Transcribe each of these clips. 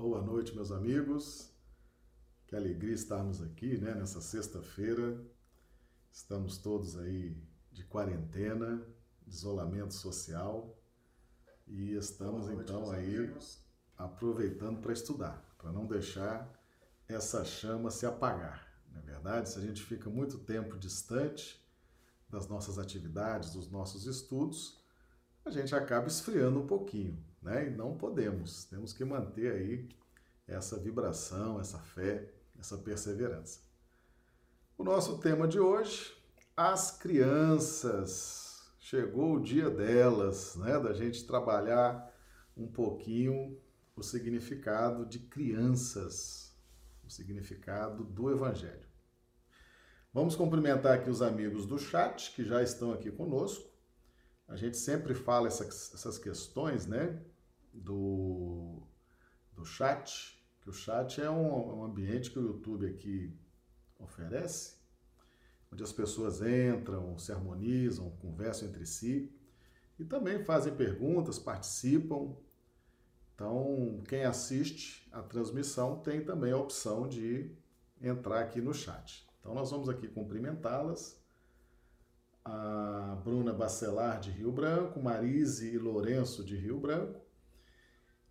Boa noite, meus amigos. Que alegria estarmos aqui, né, nessa sexta-feira. Estamos todos aí de quarentena, de isolamento social e estamos noite, então aí amigos. aproveitando para estudar, para não deixar essa chama se apagar. Não é verdade? Se a gente fica muito tempo distante das nossas atividades, dos nossos estudos, a gente acaba esfriando um pouquinho né? E não podemos, temos que manter aí essa vibração, essa fé, essa perseverança. O nosso tema de hoje, as crianças. Chegou o dia delas, né? Da gente trabalhar um pouquinho o significado de crianças, o significado do Evangelho. Vamos cumprimentar aqui os amigos do chat que já estão aqui conosco. A gente sempre fala essas, essas questões, né? do, do chat, que o chat é um, um ambiente que o YouTube aqui oferece, onde as pessoas entram, se harmonizam, conversam entre si e também fazem perguntas, participam. Então, quem assiste a transmissão tem também a opção de entrar aqui no chat. Então, nós vamos aqui cumprimentá-las. A Bruna Bacelar, de Rio Branco, Marise e Lourenço, de Rio Branco,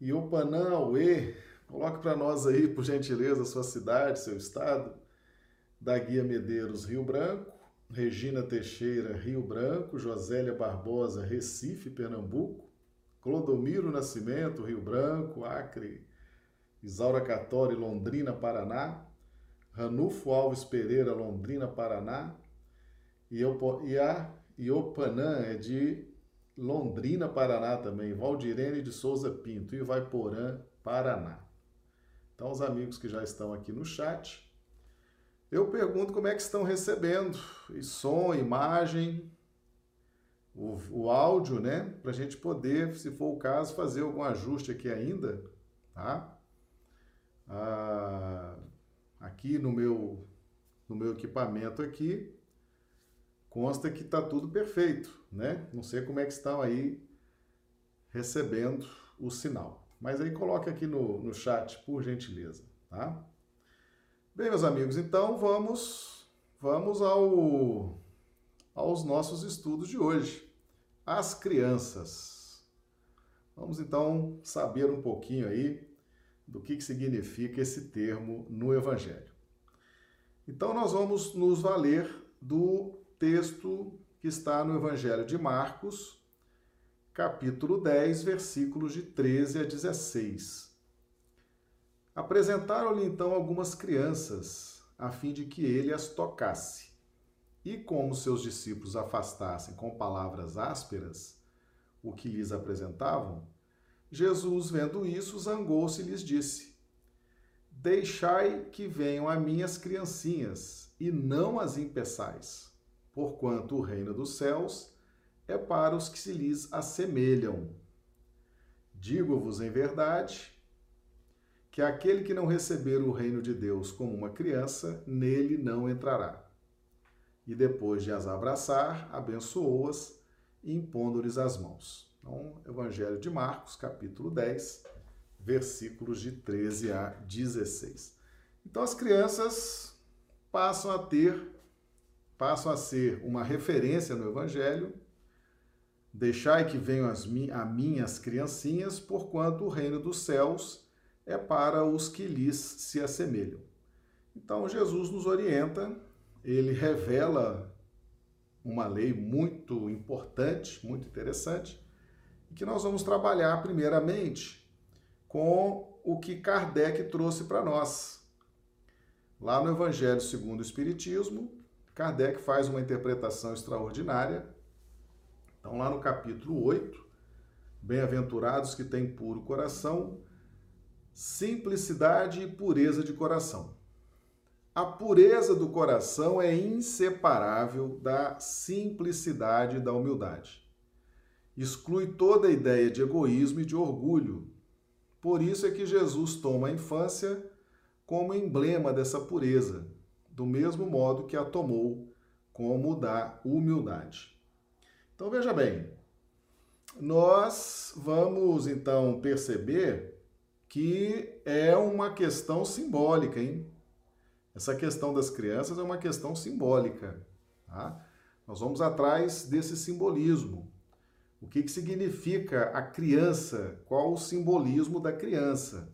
e o Panauê, coloque para nós aí, por gentileza, sua cidade, seu estado. Da Guia Medeiros, Rio Branco. Regina Teixeira, Rio Branco. Josélia Barbosa, Recife, Pernambuco. Clodomiro Nascimento, Rio Branco, Acre. Isaura Catori, Londrina, Paraná. Ranulfo Alves Pereira, Londrina, Paraná. E, eu, e a Iopanã é de Londrina, Paraná também, Valdirene de Souza Pinto, Ivaiporã, Paraná. Então, os amigos que já estão aqui no chat, eu pergunto como é que estão recebendo e som, imagem, o, o áudio, né? Para a gente poder, se for o caso, fazer algum ajuste aqui ainda, tá? Ah, aqui no meu, no meu equipamento aqui, consta que está tudo perfeito, né? Não sei como é que estão aí recebendo o sinal. Mas aí coloque aqui no, no chat, por gentileza, tá? Bem, meus amigos, então vamos vamos ao aos nossos estudos de hoje. As crianças. Vamos então saber um pouquinho aí do que, que significa esse termo no Evangelho. Então nós vamos nos valer do texto que está no Evangelho de Marcos, capítulo 10, versículos de 13 a 16. Apresentaram-lhe então algumas crianças, a fim de que ele as tocasse. E como seus discípulos afastassem com palavras ásperas o que lhes apresentavam, Jesus, vendo isso, zangou-se e lhes disse: Deixai que venham a minhas criancinhas, e não as impeçais porquanto o reino dos céus é para os que se lhes assemelham. Digo-vos em verdade que aquele que não receber o reino de Deus como uma criança, nele não entrará. E depois de as abraçar, abençoou-as, impondo-lhes as mãos. Então, Evangelho de Marcos, capítulo 10, versículos de 13 a 16. Então, as crianças passam a ter passam a ser uma referência no Evangelho. Deixai que venham as mi a minhas criancinhas, porquanto o reino dos céus é para os que lhes se assemelham. Então Jesus nos orienta, ele revela uma lei muito importante, muito interessante, que nós vamos trabalhar primeiramente com o que Kardec trouxe para nós. Lá no Evangelho segundo o Espiritismo, Kardec faz uma interpretação extraordinária. Então, lá no capítulo 8, Bem-aventurados que têm puro coração, simplicidade e pureza de coração. A pureza do coração é inseparável da simplicidade e da humildade. Exclui toda a ideia de egoísmo e de orgulho. Por isso é que Jesus toma a infância como emblema dessa pureza do mesmo modo que a tomou como da humildade. Então veja bem, nós vamos então perceber que é uma questão simbólica, hein? Essa questão das crianças é uma questão simbólica. Tá? Nós vamos atrás desse simbolismo. O que, que significa a criança? Qual o simbolismo da criança?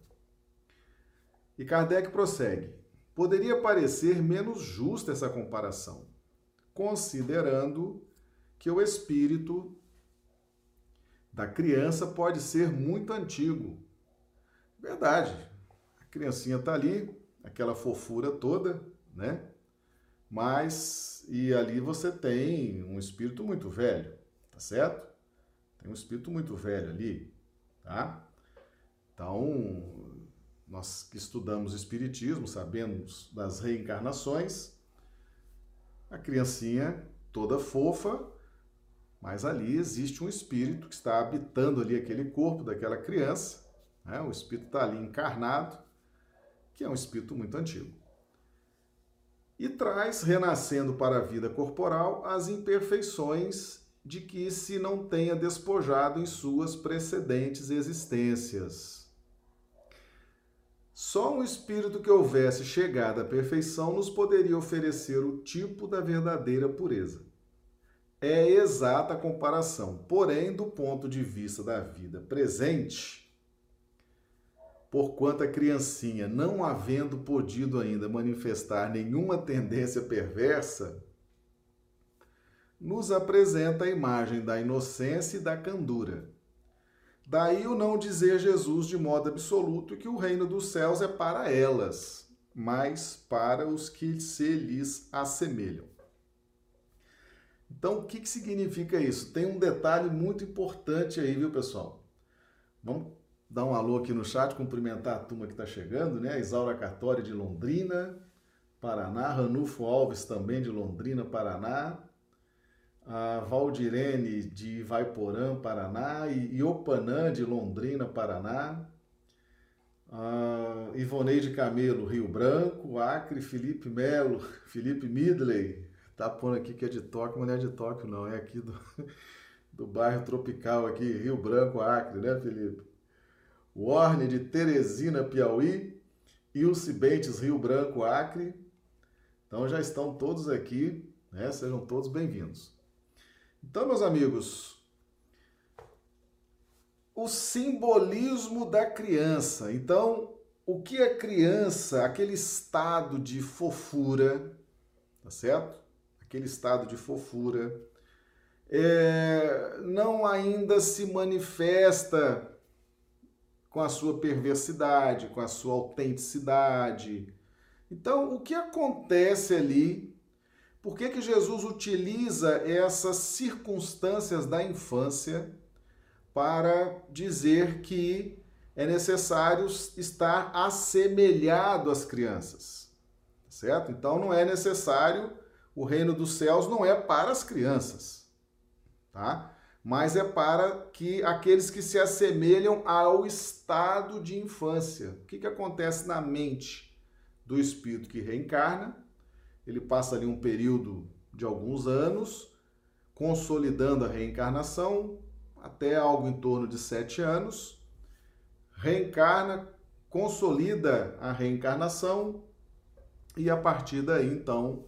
E Kardec prossegue: poderia parecer menos justa essa comparação, considerando que o espírito da criança pode ser muito antigo. Verdade. A criancinha está ali, aquela fofura toda, né? Mas e ali você tem um espírito muito velho, tá certo? Tem um espírito muito velho ali, tá? Então, nós que estudamos espiritismo, sabemos das reencarnações, a criancinha toda fofa, mas ali existe um espírito que está habitando ali aquele corpo daquela criança, né? o espírito está ali encarnado, que é um espírito muito antigo. E traz, renascendo para a vida corporal, as imperfeições de que se não tenha despojado em suas precedentes existências. Só um espírito que houvesse chegado à perfeição nos poderia oferecer o tipo da verdadeira pureza. É exata a comparação, porém, do ponto de vista da vida presente, porquanto a criancinha, não havendo podido ainda manifestar nenhuma tendência perversa, nos apresenta a imagem da inocência e da candura Daí o não dizer Jesus de modo absoluto que o reino dos céus é para elas, mas para os que se lhes assemelham. Então, o que, que significa isso? Tem um detalhe muito importante aí, viu, pessoal? Vamos dar um alô aqui no chat, cumprimentar a turma que está chegando, né? Isaura Cartori de Londrina, Paraná, Ranulfo Alves também de Londrina, Paraná, a Valdirene de Vaiporã, Paraná, e Iopanã de Londrina, Paraná, a Ivoneide Camelo, Rio Branco, Acre, Felipe Melo, Felipe Midley, tá pondo aqui que é de Tóquio, mas não é de Tóquio não, é aqui do, do bairro tropical aqui, Rio Branco, Acre, né Felipe? Warne de Teresina, Piauí, Ilse Bentes, Rio Branco, Acre. Então já estão todos aqui, né? Sejam todos bem-vindos. Então, meus amigos, o simbolismo da criança. Então, o que é criança? Aquele estado de fofura, tá certo? Aquele estado de fofura. É, não ainda se manifesta com a sua perversidade, com a sua autenticidade. Então, o que acontece ali por que, que Jesus utiliza essas circunstâncias da infância para dizer que é necessário estar assemelhado às crianças? Certo? Então não é necessário, o reino dos céus não é para as crianças, tá? Mas é para que aqueles que se assemelham ao estado de infância. O que, que acontece na mente do espírito que reencarna? ele passa ali um período de alguns anos, consolidando a reencarnação, até algo em torno de sete anos, reencarna, consolida a reencarnação e a partir daí, então,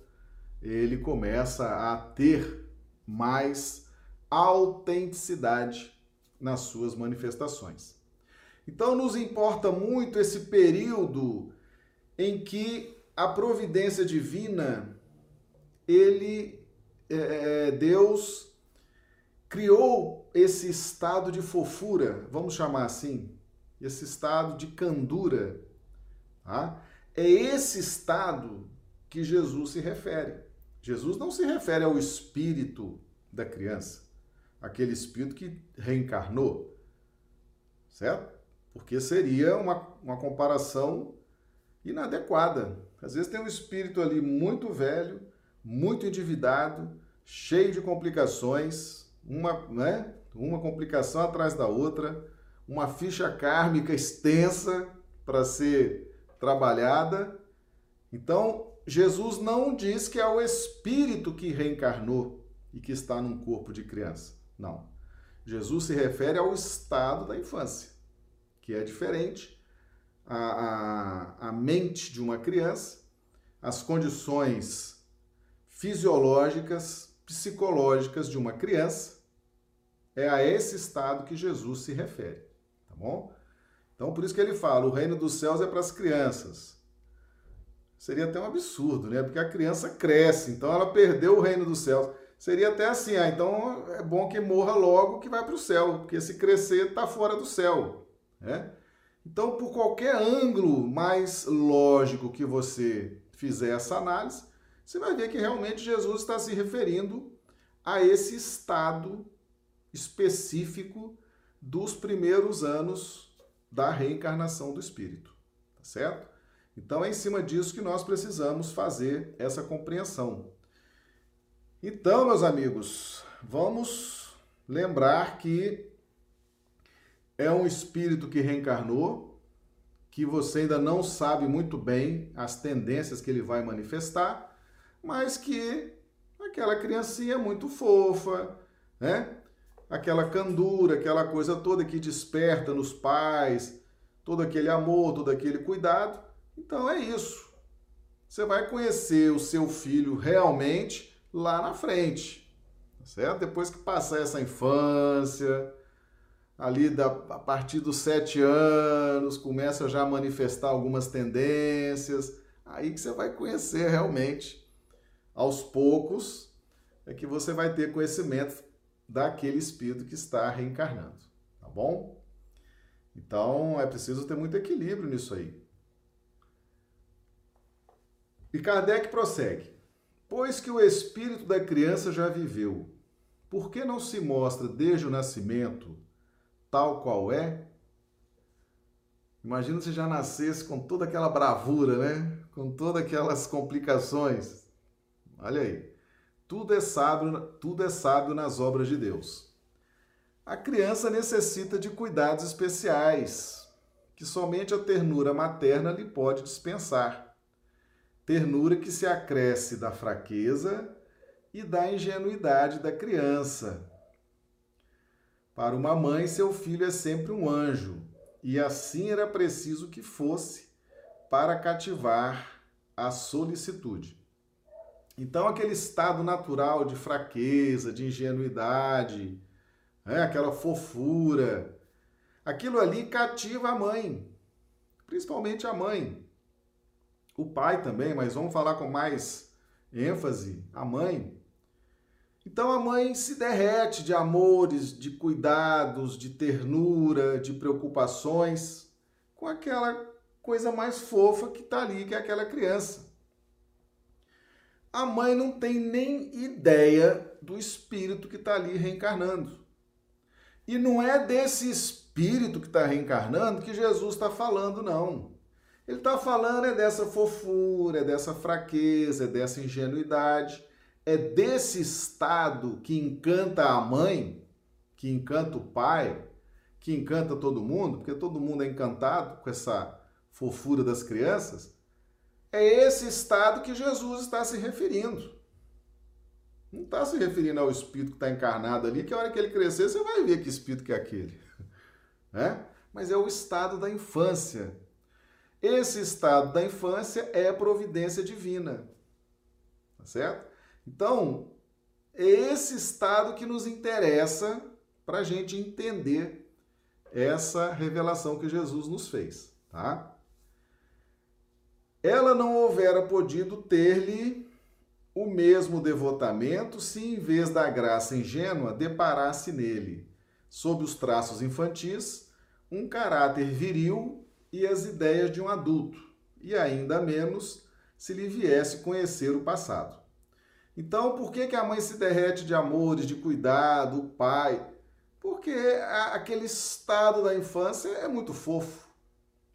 ele começa a ter mais autenticidade nas suas manifestações. Então, nos importa muito esse período em que a providência divina, ele, é, é, Deus criou esse estado de fofura, vamos chamar assim, esse estado de candura. Tá? É esse estado que Jesus se refere. Jesus não se refere ao espírito da criança, aquele espírito que reencarnou, certo? Porque seria uma, uma comparação inadequada. Às vezes tem um espírito ali muito velho, muito endividado, cheio de complicações, uma, né? uma complicação atrás da outra, uma ficha kármica extensa para ser trabalhada. Então, Jesus não diz que é o espírito que reencarnou e que está num corpo de criança. Não. Jesus se refere ao estado da infância, que é diferente a, a, a mente de uma criança, as condições fisiológicas, psicológicas de uma criança, é a esse estado que Jesus se refere, tá bom? Então, por isso que ele fala: o reino dos céus é para as crianças. Seria até um absurdo, né? Porque a criança cresce, então ela perdeu o reino dos céus. Seria até assim, ah, então é bom que morra logo que vai para o céu, porque se crescer está fora do céu, né? Então, por qualquer ângulo mais lógico que você fizer essa análise, você vai ver que realmente Jesus está se referindo a esse estado específico dos primeiros anos da reencarnação do espírito, tá certo? Então é em cima disso que nós precisamos fazer essa compreensão. Então, meus amigos, vamos lembrar que é um espírito que reencarnou, que você ainda não sabe muito bem as tendências que ele vai manifestar, mas que aquela criancinha muito fofa, né? Aquela candura, aquela coisa toda que desperta nos pais, todo aquele amor, todo aquele cuidado. Então é isso. Você vai conhecer o seu filho realmente lá na frente, tá certo? Depois que passar essa infância, ali da, a partir dos sete anos, começa já a manifestar algumas tendências, aí que você vai conhecer realmente, aos poucos, é que você vai ter conhecimento daquele espírito que está reencarnando, tá bom? Então é preciso ter muito equilíbrio nisso aí. E Kardec prossegue: Pois que o espírito da criança já viveu, por que não se mostra desde o nascimento tal qual é? Imagina se já nascesse com toda aquela bravura, né? Com todas aquelas complicações. Olha aí. Tudo é sábio, tudo é sábio nas obras de Deus. A criança necessita de cuidados especiais, que somente a ternura materna lhe pode dispensar. Ternura que se acresce da fraqueza e da ingenuidade da criança, para uma mãe, seu filho é sempre um anjo, e assim era preciso que fosse para cativar a solicitude. Então, aquele estado natural de fraqueza, de ingenuidade, né, aquela fofura, aquilo ali cativa a mãe, principalmente a mãe. O pai também, mas vamos falar com mais ênfase: a mãe. Então a mãe se derrete de amores, de cuidados, de ternura, de preocupações com aquela coisa mais fofa que está ali, que é aquela criança. A mãe não tem nem ideia do espírito que está ali reencarnando. E não é desse espírito que está reencarnando que Jesus está falando, não. Ele está falando é dessa fofura, é dessa fraqueza, é dessa ingenuidade é desse estado que encanta a mãe, que encanta o pai, que encanta todo mundo, porque todo mundo é encantado com essa fofura das crianças, é esse estado que Jesus está se referindo. Não está se referindo ao espírito que está encarnado ali, que a hora que ele crescer você vai ver que espírito que é aquele. Né? Mas é o estado da infância. Esse estado da infância é providência divina. Tá certo? Então, é esse estado que nos interessa para a gente entender essa revelação que Jesus nos fez, tá? Ela não houvera podido ter-lhe o mesmo devotamento se, em vez da graça ingênua, deparasse nele, sob os traços infantis, um caráter viril e as ideias de um adulto, e ainda menos se lhe viesse conhecer o passado. Então, por que, que a mãe se derrete de amores, de cuidado, o pai? Porque aquele estado da infância é muito fofo,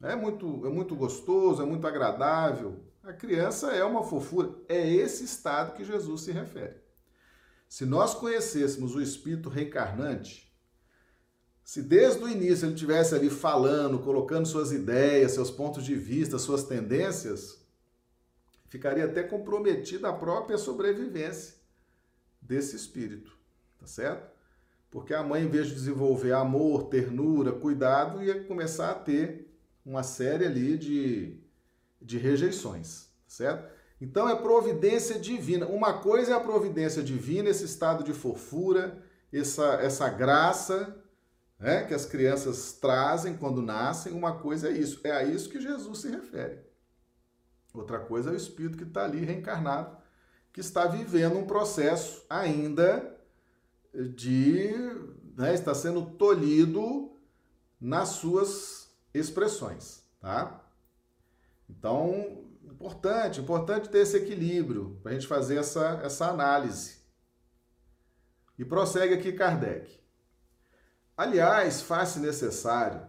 é muito, é muito gostoso, é muito agradável. A criança é uma fofura. É esse estado que Jesus se refere. Se nós conhecêssemos o espírito reencarnante, se desde o início ele tivesse ali falando, colocando suas ideias, seus pontos de vista, suas tendências, ficaria até comprometida a própria sobrevivência desse espírito, tá certo? Porque a mãe, em vez de desenvolver amor, ternura, cuidado, ia começar a ter uma série ali de, de rejeições, certo? Então é providência divina. Uma coisa é a providência divina, esse estado de fofura, essa, essa graça né, que as crianças trazem quando nascem. Uma coisa é isso. É a isso que Jesus se refere. Outra coisa é o espírito que está ali reencarnado, que está vivendo um processo ainda de. Né, está sendo tolhido nas suas expressões, tá? Então, importante, importante ter esse equilíbrio para a gente fazer essa, essa análise. E prossegue aqui Kardec. Aliás, faz-se necessário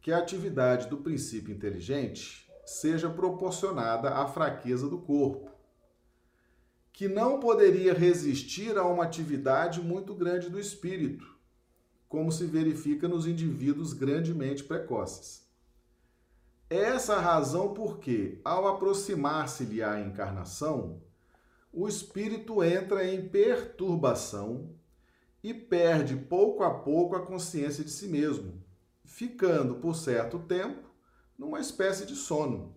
que a atividade do princípio inteligente seja proporcionada à fraqueza do corpo, que não poderia resistir a uma atividade muito grande do espírito, como se verifica nos indivíduos grandemente precoces. Essa a razão porque, ao aproximar-se-lhe a encarnação, o espírito entra em perturbação e perde pouco a pouco a consciência de si mesmo, ficando por certo tempo numa espécie de sono,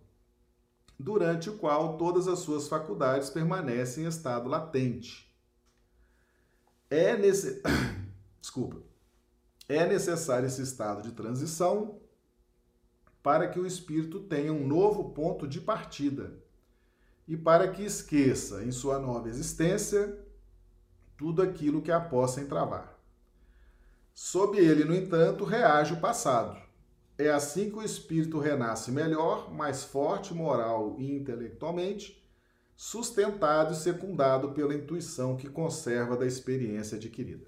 durante o qual todas as suas faculdades permanecem em estado latente. É nesse Desculpa. É necessário esse estado de transição para que o espírito tenha um novo ponto de partida e para que esqueça em sua nova existência tudo aquilo que a possa entravar. Sob ele, no entanto, reage o passado. É assim que o espírito renasce melhor, mais forte moral e intelectualmente, sustentado e secundado pela intuição que conserva da experiência adquirida.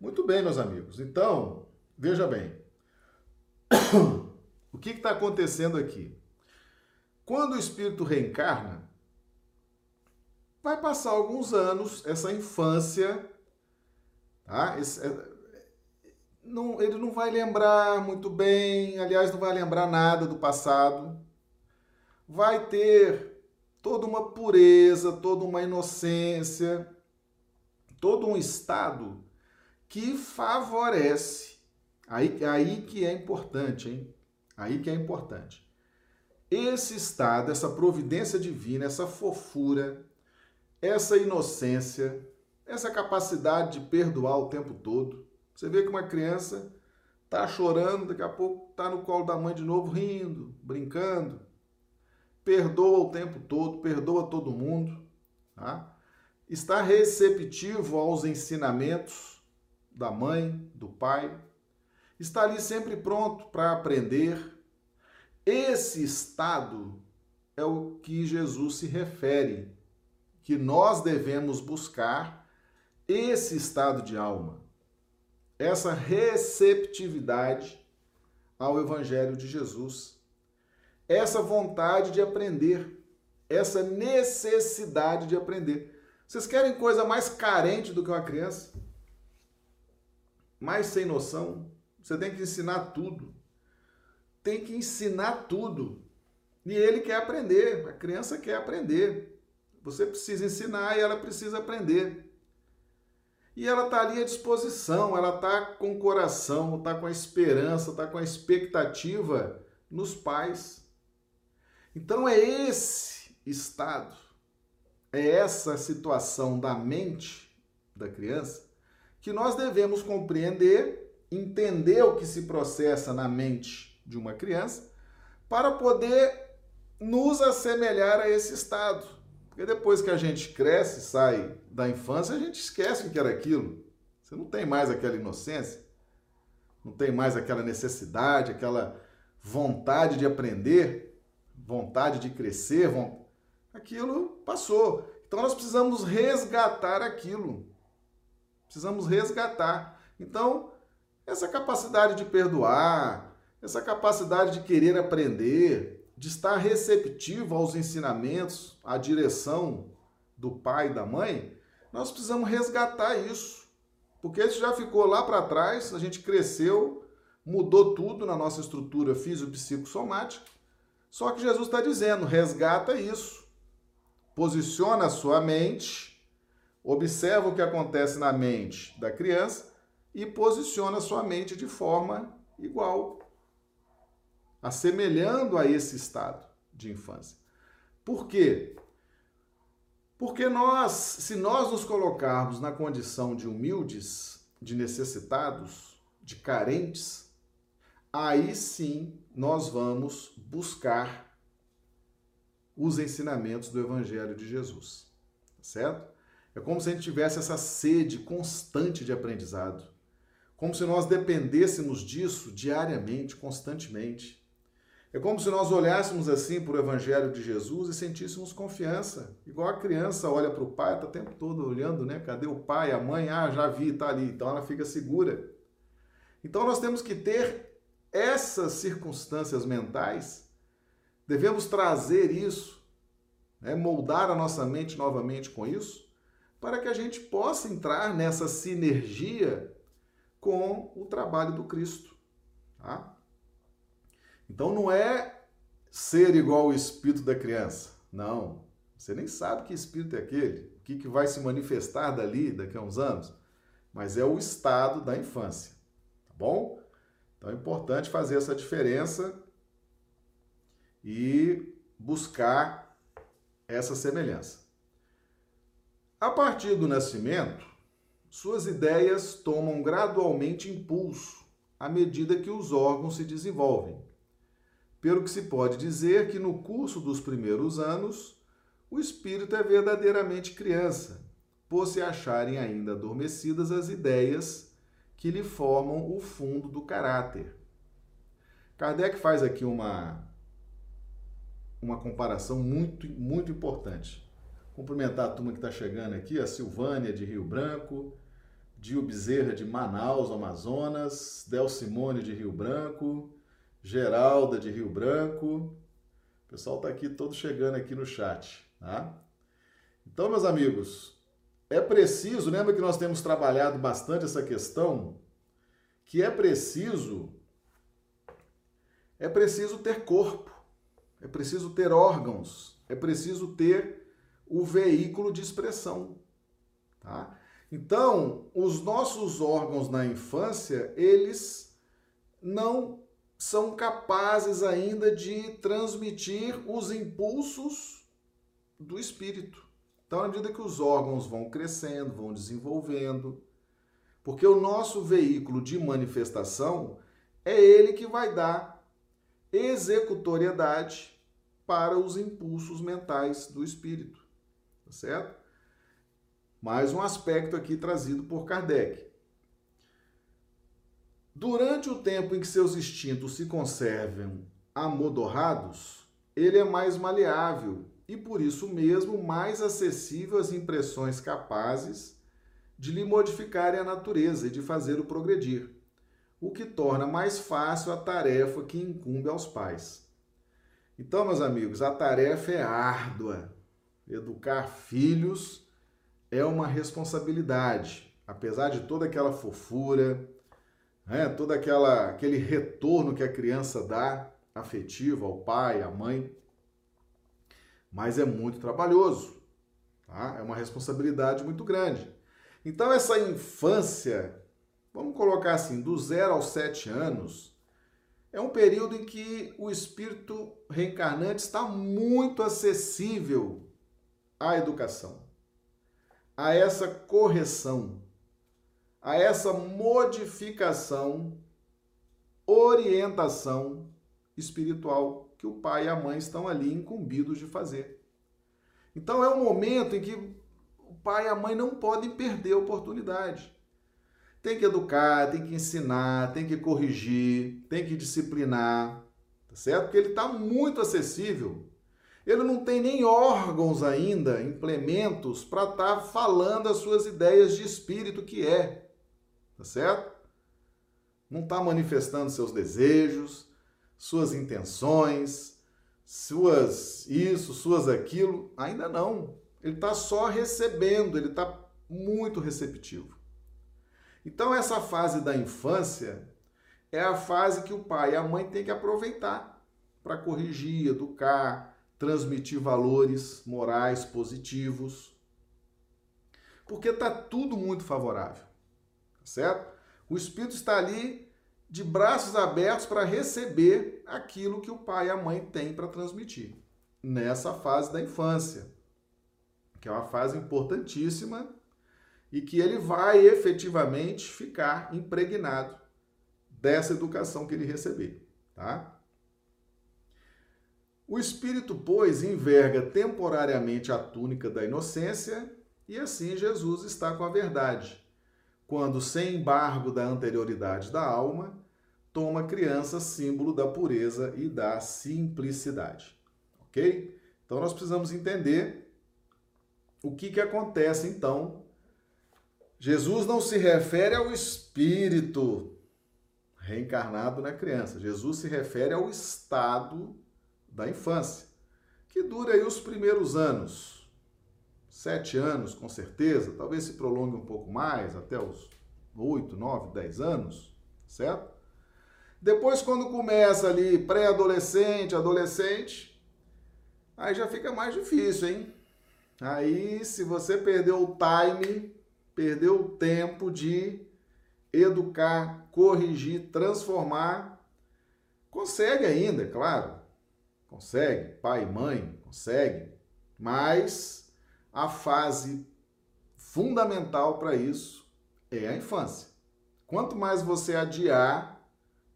Muito bem, meus amigos. Então, veja bem. o que está acontecendo aqui? Quando o espírito reencarna, vai passar alguns anos, essa infância, tá? Esse, é, não, ele não vai lembrar muito bem, aliás, não vai lembrar nada do passado. Vai ter toda uma pureza, toda uma inocência, todo um estado que favorece. Aí, aí que é importante, hein? Aí que é importante. Esse estado, essa providência divina, essa fofura, essa inocência, essa capacidade de perdoar o tempo todo. Você vê que uma criança tá chorando, daqui a pouco tá no colo da mãe de novo, rindo, brincando. Perdoa o tempo todo, perdoa todo mundo, tá? Está receptivo aos ensinamentos da mãe, do pai. Está ali sempre pronto para aprender. Esse estado é o que Jesus se refere que nós devemos buscar esse estado de alma, essa receptividade ao Evangelho de Jesus, essa vontade de aprender, essa necessidade de aprender. Vocês querem coisa mais carente do que uma criança? Mais sem noção? Você tem que ensinar tudo. Tem que ensinar tudo. E ele quer aprender, a criança quer aprender. Você precisa ensinar e ela precisa aprender. E ela está ali à disposição, ela está com o coração, está com a esperança, está com a expectativa nos pais. Então é esse estado, é essa situação da mente da criança que nós devemos compreender, entender o que se processa na mente de uma criança, para poder nos assemelhar a esse estado porque depois que a gente cresce, sai da infância, a gente esquece o que era aquilo. Você não tem mais aquela inocência, não tem mais aquela necessidade, aquela vontade de aprender, vontade de crescer. Aquilo passou. Então nós precisamos resgatar aquilo. Precisamos resgatar. Então, essa capacidade de perdoar, essa capacidade de querer aprender, de estar receptivo aos ensinamentos, à direção do pai e da mãe, nós precisamos resgatar isso. Porque isso já ficou lá para trás, a gente cresceu, mudou tudo na nossa estrutura físico-psicossomática. Só que Jesus está dizendo: resgata isso. Posiciona a sua mente, observa o que acontece na mente da criança e posiciona a sua mente de forma igual. Assemelhando a esse estado de infância. Por quê? Porque nós, se nós nos colocarmos na condição de humildes, de necessitados, de carentes, aí sim nós vamos buscar os ensinamentos do Evangelho de Jesus, certo? É como se a gente tivesse essa sede constante de aprendizado, como se nós dependêssemos disso diariamente, constantemente. É como se nós olhássemos assim para o Evangelho de Jesus e sentíssemos confiança. Igual a criança olha para o pai, está o tempo todo olhando, né? Cadê o pai, a mãe? Ah, já vi, está ali. Então ela fica segura. Então nós temos que ter essas circunstâncias mentais, devemos trazer isso, né? moldar a nossa mente novamente com isso, para que a gente possa entrar nessa sinergia com o trabalho do Cristo. Tá? Então não é ser igual o espírito da criança. Não. Você nem sabe que espírito é aquele, o que, que vai se manifestar dali daqui a uns anos. Mas é o estado da infância. Tá bom? Então é importante fazer essa diferença e buscar essa semelhança. A partir do nascimento, suas ideias tomam gradualmente impulso à medida que os órgãos se desenvolvem. Pelo que se pode dizer que no curso dos primeiros anos, o espírito é verdadeiramente criança, por se acharem ainda adormecidas as ideias que lhe formam o fundo do caráter. Kardec faz aqui uma, uma comparação muito, muito importante Cumprimentar a turma que está chegando aqui, a Silvânia de Rio Branco, Dio Bezerra de Manaus, Amazonas, Del Simone de Rio Branco, Geralda de Rio Branco. O pessoal está aqui todo chegando aqui no chat, tá? Então, meus amigos, é preciso, lembra que nós temos trabalhado bastante essa questão, que é preciso é preciso ter corpo, é preciso ter órgãos, é preciso ter o veículo de expressão, tá? Então, os nossos órgãos na infância, eles não são capazes ainda de transmitir os impulsos do espírito. Então, à medida que os órgãos vão crescendo, vão desenvolvendo, porque o nosso veículo de manifestação é ele que vai dar executoriedade para os impulsos mentais do espírito certo? Mais um aspecto aqui trazido por Kardec. Durante o tempo em que seus instintos se conservam amodorrados, ele é mais maleável e por isso mesmo mais acessível às impressões capazes de lhe modificarem a natureza e de fazê-lo progredir, o que torna mais fácil a tarefa que incumbe aos pais. Então, meus amigos, a tarefa é árdua, educar filhos é uma responsabilidade, apesar de toda aquela fofura, né, todo aquela, aquele retorno que a criança dá afetivo ao pai, à mãe, mas é muito trabalhoso, tá? é uma responsabilidade muito grande. Então, essa infância, vamos colocar assim, do zero aos sete anos, é um período em que o espírito reencarnante está muito acessível à educação, a essa correção, a essa modificação, orientação espiritual que o pai e a mãe estão ali incumbidos de fazer. Então é um momento em que o pai e a mãe não podem perder a oportunidade. Tem que educar, tem que ensinar, tem que corrigir, tem que disciplinar, tá certo? Porque ele está muito acessível ele não tem nem órgãos ainda, implementos, para estar tá falando as suas ideias de espírito que é. Tá certo? Não está manifestando seus desejos, suas intenções, suas isso, suas aquilo. Ainda não. Ele está só recebendo, ele está muito receptivo. Então, essa fase da infância é a fase que o pai e a mãe têm que aproveitar para corrigir, educar, transmitir valores morais positivos. Porque está tudo muito favorável, certo? O espírito está ali de braços abertos para receber aquilo que o pai e a mãe têm para transmitir nessa fase da infância, que é uma fase importantíssima e que ele vai efetivamente ficar impregnado dessa educação que ele receber, tá? O espírito, pois, enverga temporariamente a túnica da inocência e assim Jesus está com a verdade, quando, sem embargo da anterioridade da alma, toma criança símbolo da pureza e da simplicidade. Ok? Então nós precisamos entender o que, que acontece então. Jesus não se refere ao espírito reencarnado na criança. Jesus se refere ao estado da infância, que dura aí os primeiros anos. Sete anos, com certeza, talvez se prolongue um pouco mais, até os oito, nove, dez anos, certo? Depois, quando começa ali pré-adolescente, adolescente, aí já fica mais difícil, hein? Aí, se você perdeu o time, perdeu o tempo de educar, corrigir, transformar, consegue ainda, claro. Consegue, pai e mãe, consegue, mas a fase fundamental para isso é a infância. Quanto mais você adiar,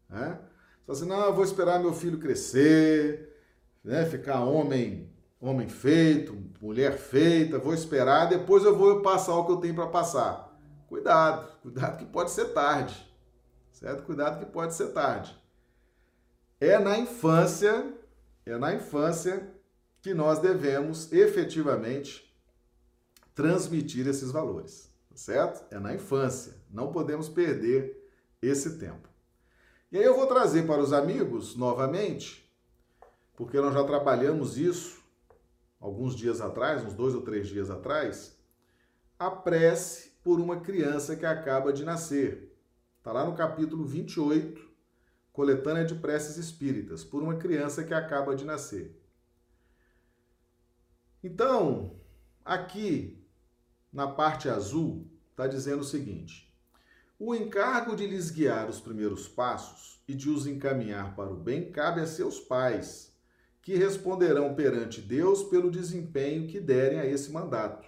né? Só assim, não, eu vou esperar meu filho crescer, né? ficar homem, homem feito, mulher feita, vou esperar, depois eu vou passar o que eu tenho para passar. Cuidado, cuidado que pode ser tarde. Certo? Cuidado que pode ser tarde. É na infância é na infância que nós devemos efetivamente transmitir esses valores, tá certo? É na infância, não podemos perder esse tempo. E aí eu vou trazer para os amigos novamente, porque nós já trabalhamos isso alguns dias atrás, uns dois ou três dias atrás, a prece por uma criança que acaba de nascer. Está lá no capítulo 28 coletânea de preces espíritas, por uma criança que acaba de nascer. Então, aqui na parte azul, está dizendo o seguinte: o encargo de lhes guiar os primeiros passos e de os encaminhar para o bem cabe a seus pais, que responderão perante Deus pelo desempenho que derem a esse mandato.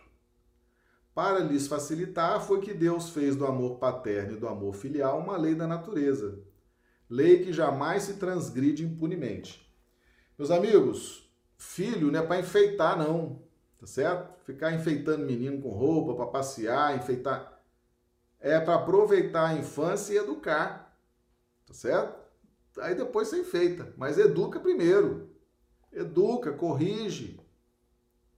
Para lhes facilitar, foi que Deus fez do amor paterno e do amor filial uma lei da natureza lei que jamais se transgride impunemente. Meus amigos, filho não é para enfeitar, não, tá certo? Ficar enfeitando menino com roupa para passear, enfeitar. É para aproveitar a infância e educar, tá certo? Aí depois você enfeita, mas educa primeiro. Educa, corrige.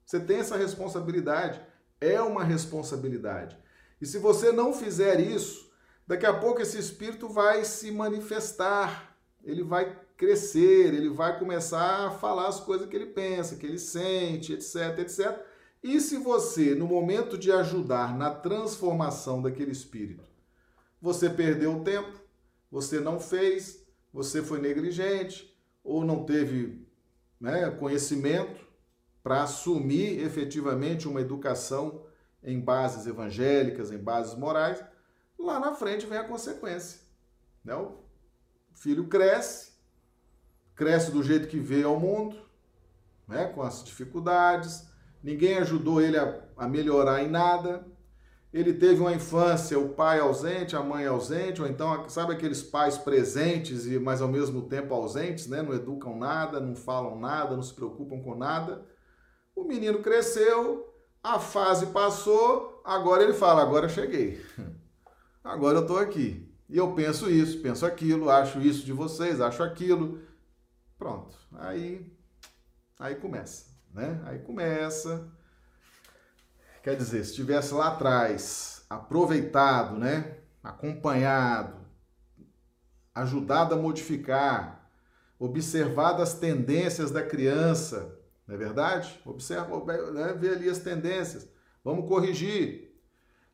Você tem essa responsabilidade. É uma responsabilidade. E se você não fizer isso, Daqui a pouco esse espírito vai se manifestar, ele vai crescer, ele vai começar a falar as coisas que ele pensa, que ele sente, etc, etc. E se você, no momento de ajudar na transformação daquele espírito, você perdeu o tempo, você não fez, você foi negligente ou não teve né, conhecimento para assumir efetivamente uma educação em bases evangélicas, em bases morais, lá na frente vem a consequência. Né? Filho cresce, cresce do jeito que veio ao mundo, né? com as dificuldades, ninguém ajudou ele a, a melhorar em nada. Ele teve uma infância, o pai ausente, a mãe ausente, ou então, sabe aqueles pais presentes e mas ao mesmo tempo ausentes, né? Não educam nada, não falam nada, não se preocupam com nada. O menino cresceu, a fase passou, agora ele fala: agora cheguei. Agora eu estou aqui. E eu penso isso, penso aquilo, acho isso de vocês, acho aquilo. Pronto. Aí, aí começa, né? Aí começa. Quer dizer, se tivesse lá atrás aproveitado, né? Acompanhado, ajudado a modificar, observado as tendências da criança, não é verdade? Observa, né? vê ali as tendências. Vamos corrigir.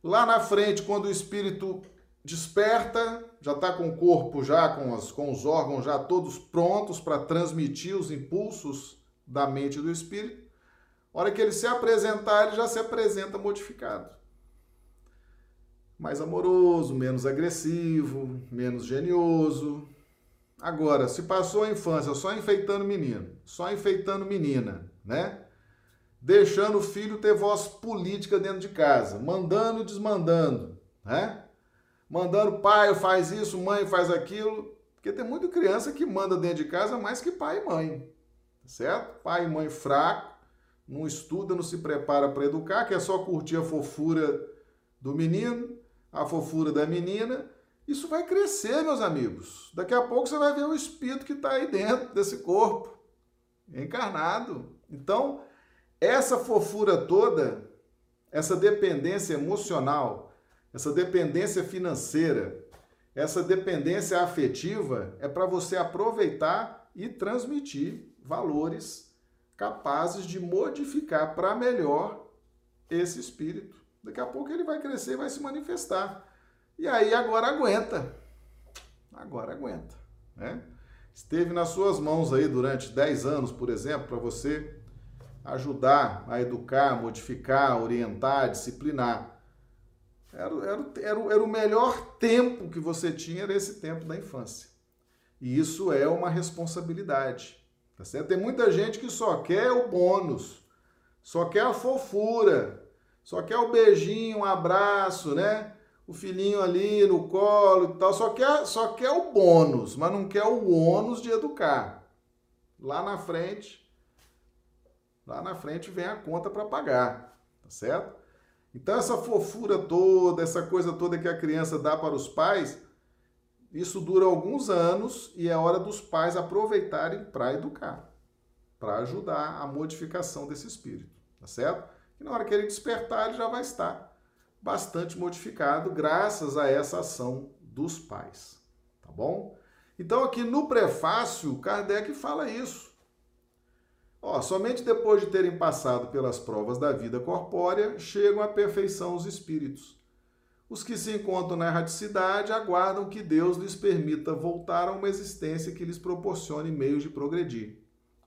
Lá na frente, quando o espírito desperta, já está com o corpo já, com, as, com os órgãos já todos prontos para transmitir os impulsos da mente do espírito. A hora que ele se apresentar, ele já se apresenta modificado. mais amoroso, menos agressivo, menos genioso. Agora, se passou a infância só enfeitando menino, só enfeitando menina, né? Deixando o filho ter voz política dentro de casa, mandando e desmandando, né? Mandando pai faz isso, mãe faz aquilo, porque tem muita criança que manda dentro de casa mais que pai e mãe, certo? Pai e mãe fraco, não estuda, não se prepara para educar, quer só curtir a fofura do menino, a fofura da menina. Isso vai crescer, meus amigos. Daqui a pouco você vai ver o espírito que está aí dentro desse corpo, encarnado. Então, essa fofura toda, essa dependência emocional, essa dependência financeira, essa dependência afetiva é para você aproveitar e transmitir valores capazes de modificar para melhor esse espírito. Daqui a pouco ele vai crescer e vai se manifestar. E aí agora aguenta. Agora aguenta, né? Esteve nas suas mãos aí durante 10 anos, por exemplo, para você ajudar a educar, modificar, orientar, disciplinar. Era, era, era, era o melhor tempo que você tinha, era esse tempo da infância. E isso é uma responsabilidade. Tá certo? Tem muita gente que só quer o bônus, só quer a fofura, só quer o beijinho, um abraço, né? O filhinho ali no colo e tal, só quer, só quer o bônus, mas não quer o ônus de educar. Lá na frente, lá na frente vem a conta para pagar, tá certo? Então essa fofura toda, essa coisa toda que a criança dá para os pais, isso dura alguns anos e é hora dos pais aproveitarem para educar, para ajudar a modificação desse espírito, tá certo? E na hora que ele despertar, ele já vai estar bastante modificado graças a essa ação dos pais, tá bom? Então aqui no prefácio, Kardec fala isso. Ó, somente depois de terem passado pelas provas da vida corpórea, chegam à perfeição os espíritos os que se encontram na erraticidade aguardam que Deus lhes permita voltar a uma existência que lhes proporcione meios de progredir,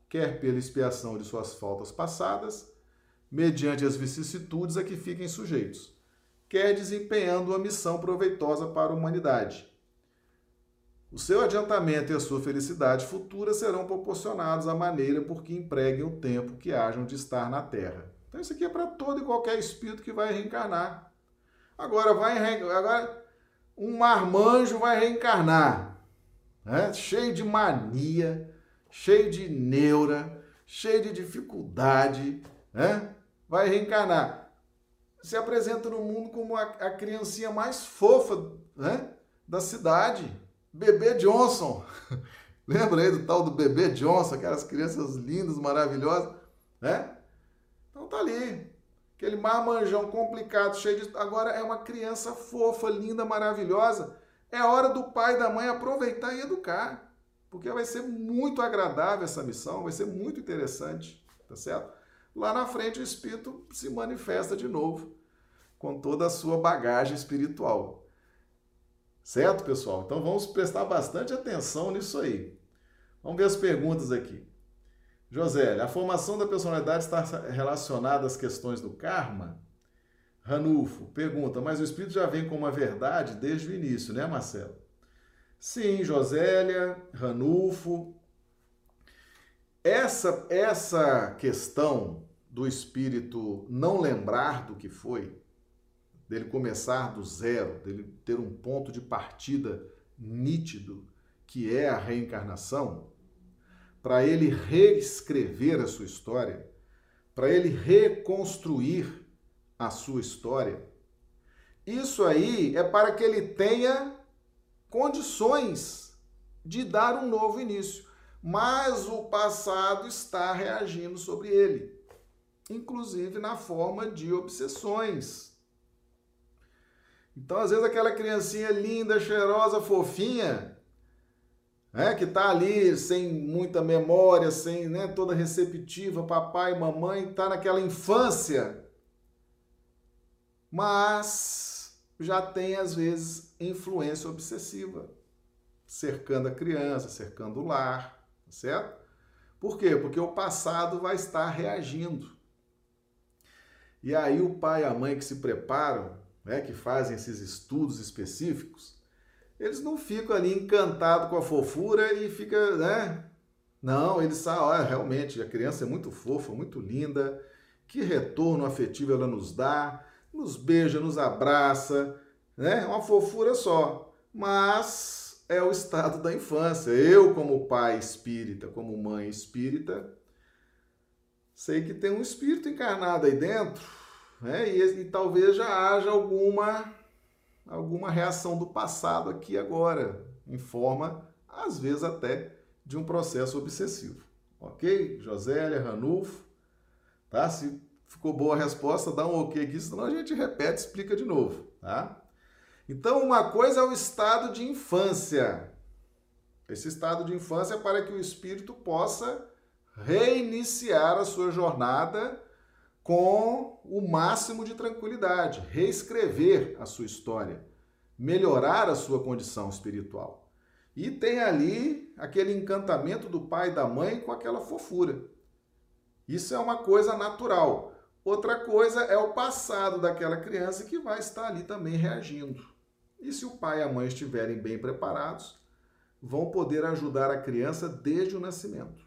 quer pela expiação de suas faltas passadas, mediante as vicissitudes a que fiquem sujeitos, quer desempenhando uma missão proveitosa para a humanidade. O seu adiantamento e a sua felicidade futura serão proporcionados à maneira por que empreguem o tempo que hajam de estar na Terra. Então, isso aqui é para todo e qualquer espírito que vai reencarnar Agora vai agora um marmanjo vai reencarnar, né? cheio de mania, cheio de neura, cheio de dificuldade, né? vai reencarnar. Se apresenta no mundo como a, a criancinha mais fofa né? da cidade, Bebê Johnson. Lembra aí do tal do Bebê Johnson, aquelas crianças lindas, maravilhosas, né? Então tá ali, aquele marmanjão complicado, cheio de. Agora é uma criança fofa, linda, maravilhosa. É hora do pai e da mãe aproveitar e educar. Porque vai ser muito agradável essa missão, vai ser muito interessante, tá certo? Lá na frente o espírito se manifesta de novo, com toda a sua bagagem espiritual. Certo, pessoal? Então vamos prestar bastante atenção nisso aí. Vamos ver as perguntas aqui. José, a formação da personalidade está relacionada às questões do karma? Ranulfo pergunta, mas o espírito já vem com uma verdade desde o início, né, Marcelo? Sim, Josélia, Ranulfo. Essa, essa questão do espírito não lembrar do que foi, dele começar do zero, dele ter um ponto de partida nítido, que é a reencarnação, para ele reescrever a sua história, para ele reconstruir a sua história. Isso aí é para que ele tenha condições de dar um novo início. Mas o passado está reagindo sobre ele, inclusive na forma de obsessões. Então, às vezes, aquela criancinha linda, cheirosa, fofinha, né, que está ali sem muita memória, sem né, toda receptiva, papai, mamãe, está naquela infância, mas já tem às vezes influência obsessiva, cercando a criança, cercando o lar, tá certo? Por quê? Porque o passado vai estar reagindo. E aí o pai e a mãe que se preparam né, que fazem esses estudos específicos, eles não ficam ali encantados com a fofura e fica, né? Não, eles sabem, olha, realmente, a criança é muito fofa, muito linda, que retorno afetivo ela nos dá, nos beija, nos abraça, né? Uma fofura só. Mas é o estado da infância. Eu, como pai espírita, como mãe espírita, sei que tem um espírito encarnado aí dentro, né? E, e talvez já haja alguma alguma reação do passado aqui agora, em forma, às vezes até, de um processo obsessivo. Ok? Josélia, Ranulfo, tá? Se ficou boa a resposta, dá um ok aqui, senão a gente repete e explica de novo, tá? Então, uma coisa é o estado de infância. Esse estado de infância é para que o espírito possa reiniciar a sua jornada com o máximo de tranquilidade, reescrever a sua história, melhorar a sua condição espiritual. E tem ali aquele encantamento do pai e da mãe com aquela fofura. Isso é uma coisa natural. Outra coisa é o passado daquela criança que vai estar ali também reagindo. E se o pai e a mãe estiverem bem preparados, vão poder ajudar a criança desde o nascimento.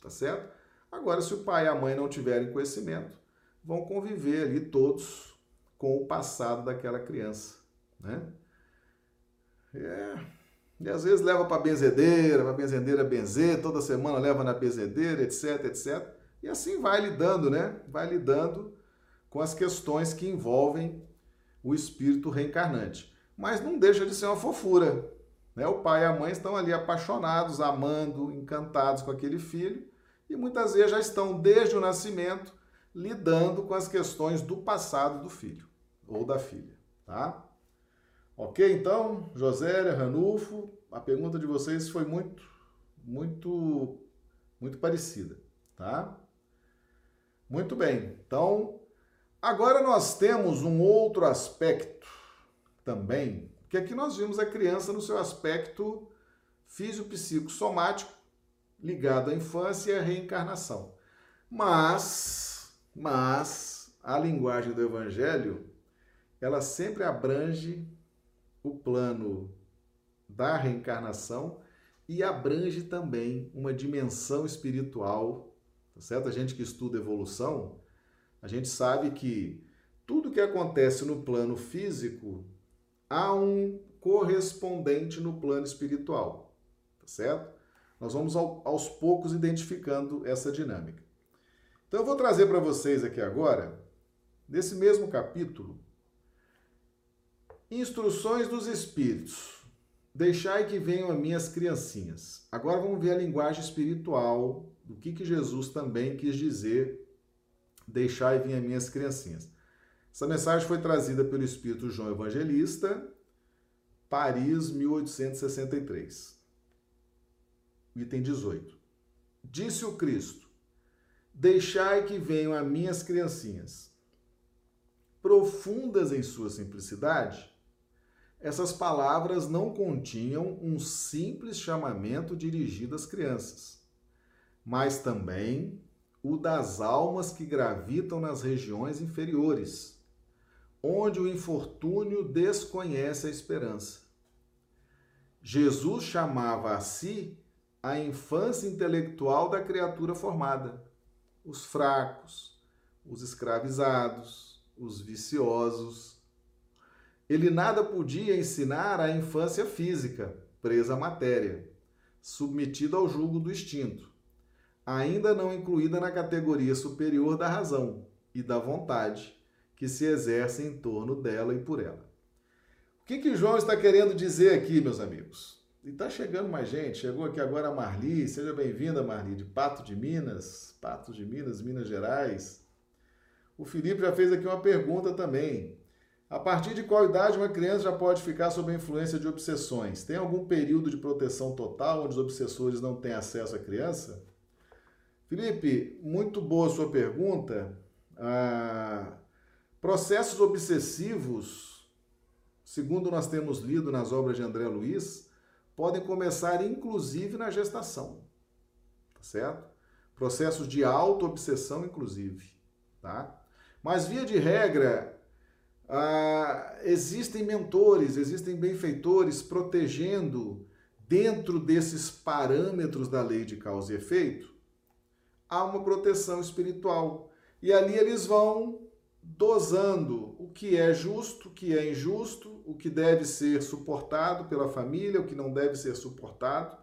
Tá certo? Agora, se o pai e a mãe não tiverem conhecimento, vão conviver ali todos com o passado daquela criança, né? É. E às vezes leva para benzedeira, para benzedeira benzer, toda semana leva na benzedeira, etc, etc. E assim vai lidando, né? Vai lidando com as questões que envolvem o espírito reencarnante. Mas não deixa de ser uma fofura. Né? O pai e a mãe estão ali apaixonados, amando, encantados com aquele filho e muitas vezes já estão desde o nascimento lidando com as questões do passado do filho ou da filha, tá? Ok, então, Josélia, Ranulfo, a pergunta de vocês foi muito, muito, muito parecida, tá? Muito bem, então, agora nós temos um outro aspecto também, que aqui nós vimos a criança no seu aspecto físico-psicosomático, ligado à infância e à reencarnação. Mas, mas a linguagem do evangelho, ela sempre abrange o plano da reencarnação e abrange também uma dimensão espiritual, tá certo? A gente que estuda evolução, a gente sabe que tudo que acontece no plano físico há um correspondente no plano espiritual, tá certo? Nós vamos aos poucos identificando essa dinâmica. Então eu vou trazer para vocês aqui agora, nesse mesmo capítulo, instruções dos espíritos. Deixai que venham a minhas criancinhas. Agora vamos ver a linguagem espiritual do que, que Jesus também quis dizer. Deixai vir a minhas criancinhas. Essa mensagem foi trazida pelo Espírito João Evangelista, Paris, 1863 item 18. Disse o Cristo: Deixai que venham a minhas criancinhas. Profundas em sua simplicidade, essas palavras não continham um simples chamamento dirigido às crianças, mas também o das almas que gravitam nas regiões inferiores, onde o infortúnio desconhece a esperança. Jesus chamava a si a infância intelectual da criatura formada, os fracos, os escravizados, os viciosos. Ele nada podia ensinar à infância física, presa à matéria, submetida ao jugo do instinto, ainda não incluída na categoria superior da razão e da vontade que se exerce em torno dela e por ela. O que, que João está querendo dizer aqui, meus amigos? E tá chegando mais gente. Chegou aqui agora a Marli. Seja bem-vinda, Marli, de Pato de Minas. Pato de Minas, Minas Gerais. O Felipe já fez aqui uma pergunta também. A partir de qual idade uma criança já pode ficar sob a influência de obsessões? Tem algum período de proteção total onde os obsessores não têm acesso à criança? Felipe, muito boa sua pergunta. Ah, processos obsessivos, segundo nós temos lido nas obras de André Luiz, podem começar inclusive na gestação, tá certo? Processos de auto-obsessão, inclusive, tá? Mas, via de regra, ah, existem mentores, existem benfeitores protegendo dentro desses parâmetros da lei de causa e efeito, há uma proteção espiritual. E ali eles vão dosando o que é justo, o que é injusto, o que deve ser suportado pela família, o que não deve ser suportado.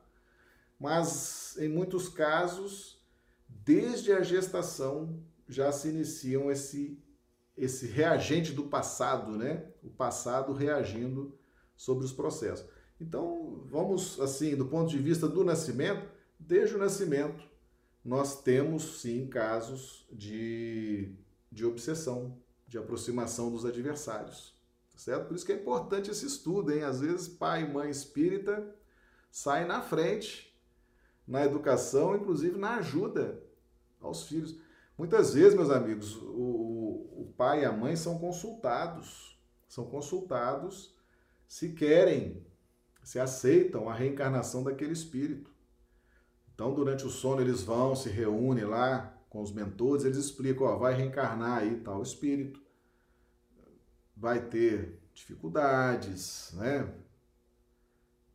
Mas em muitos casos, desde a gestação já se iniciam esse esse reagente do passado, né? O passado reagindo sobre os processos. Então, vamos assim, do ponto de vista do nascimento, desde o nascimento, nós temos sim casos de, de obsessão, de aproximação dos adversários, certo? Por isso que é importante esse estudo, hein? Às vezes, pai e mãe espírita saem na frente na educação, inclusive na ajuda aos filhos. Muitas vezes, meus amigos, o, o pai e a mãe são consultados, são consultados se querem, se aceitam a reencarnação daquele espírito. Então, durante o sono, eles vão, se reúnem lá com os mentores, eles explicam, ó, vai reencarnar aí tal espírito, vai ter dificuldades, né?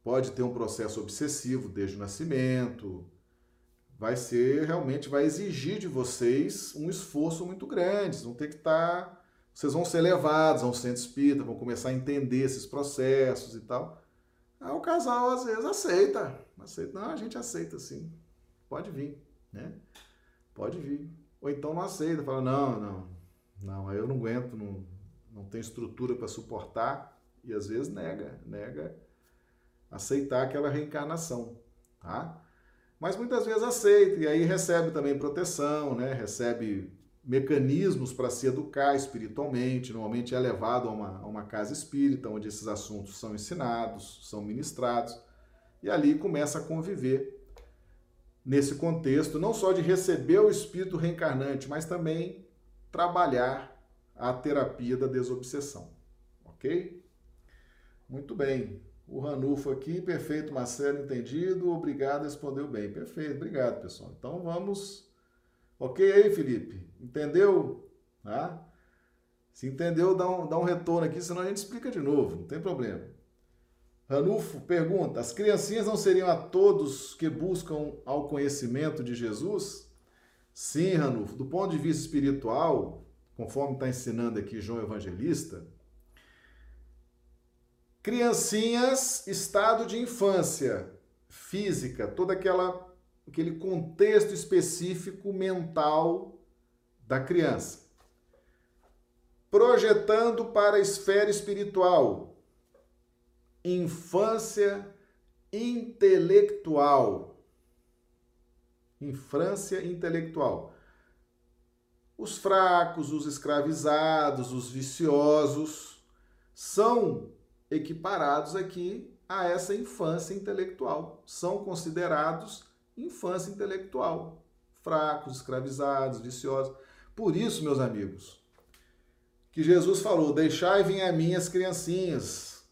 Pode ter um processo obsessivo desde o nascimento, vai ser realmente vai exigir de vocês um esforço muito grande. Vocês vão ter que estar, tá, vocês vão ser levados a um centro espírita, vão começar a entender esses processos e tal. Aí o casal às vezes aceita, aceita, não, a gente aceita sim, pode vir, né? Pode vir. Ou então não aceita, fala não, não, não, aí eu não aguento, não, não tenho estrutura para suportar e às vezes nega, nega aceitar aquela reencarnação, tá? mas muitas vezes aceita e aí recebe também proteção, né? recebe mecanismos para se educar espiritualmente. Normalmente é levado a uma, a uma casa espírita, onde esses assuntos são ensinados, são ministrados, e ali começa a conviver nesse contexto, não só de receber o espírito reencarnante, mas também trabalhar a terapia da desobsessão. Ok? Muito bem. O Ranulfo aqui, perfeito, Marcelo, entendido. Obrigado, respondeu bem. Perfeito, obrigado, pessoal. Então vamos. Ok aí, Felipe? Entendeu? Tá? Se entendeu, dá um, dá um retorno aqui, senão a gente explica de novo, não tem problema. Ranulfo pergunta: as criancinhas não seriam a todos que buscam ao conhecimento de Jesus? Sim, Ranulfo, do ponto de vista espiritual, conforme está ensinando aqui João Evangelista, Criancinhas, estado de infância, física, todo aquela, aquele contexto específico mental da criança. Projetando para a esfera espiritual, infância intelectual. Infância intelectual. Os fracos, os escravizados, os viciosos são equiparados aqui a essa infância intelectual. São considerados infância intelectual, fracos, escravizados, viciosos. Por isso, meus amigos, que Jesus falou: Deixai vir a mim as criancinhas.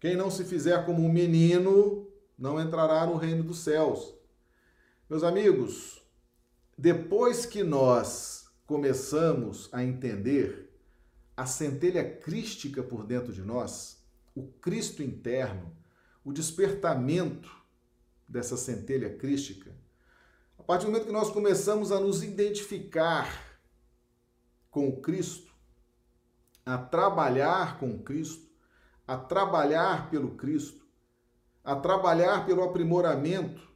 Quem não se fizer como um menino não entrará no reino dos céus. Meus amigos, depois que nós começamos a entender a centelha crística por dentro de nós, o Cristo interno, o despertamento dessa centelha crística, a partir do momento que nós começamos a nos identificar com o Cristo, a trabalhar com Cristo, a trabalhar pelo Cristo, a trabalhar pelo aprimoramento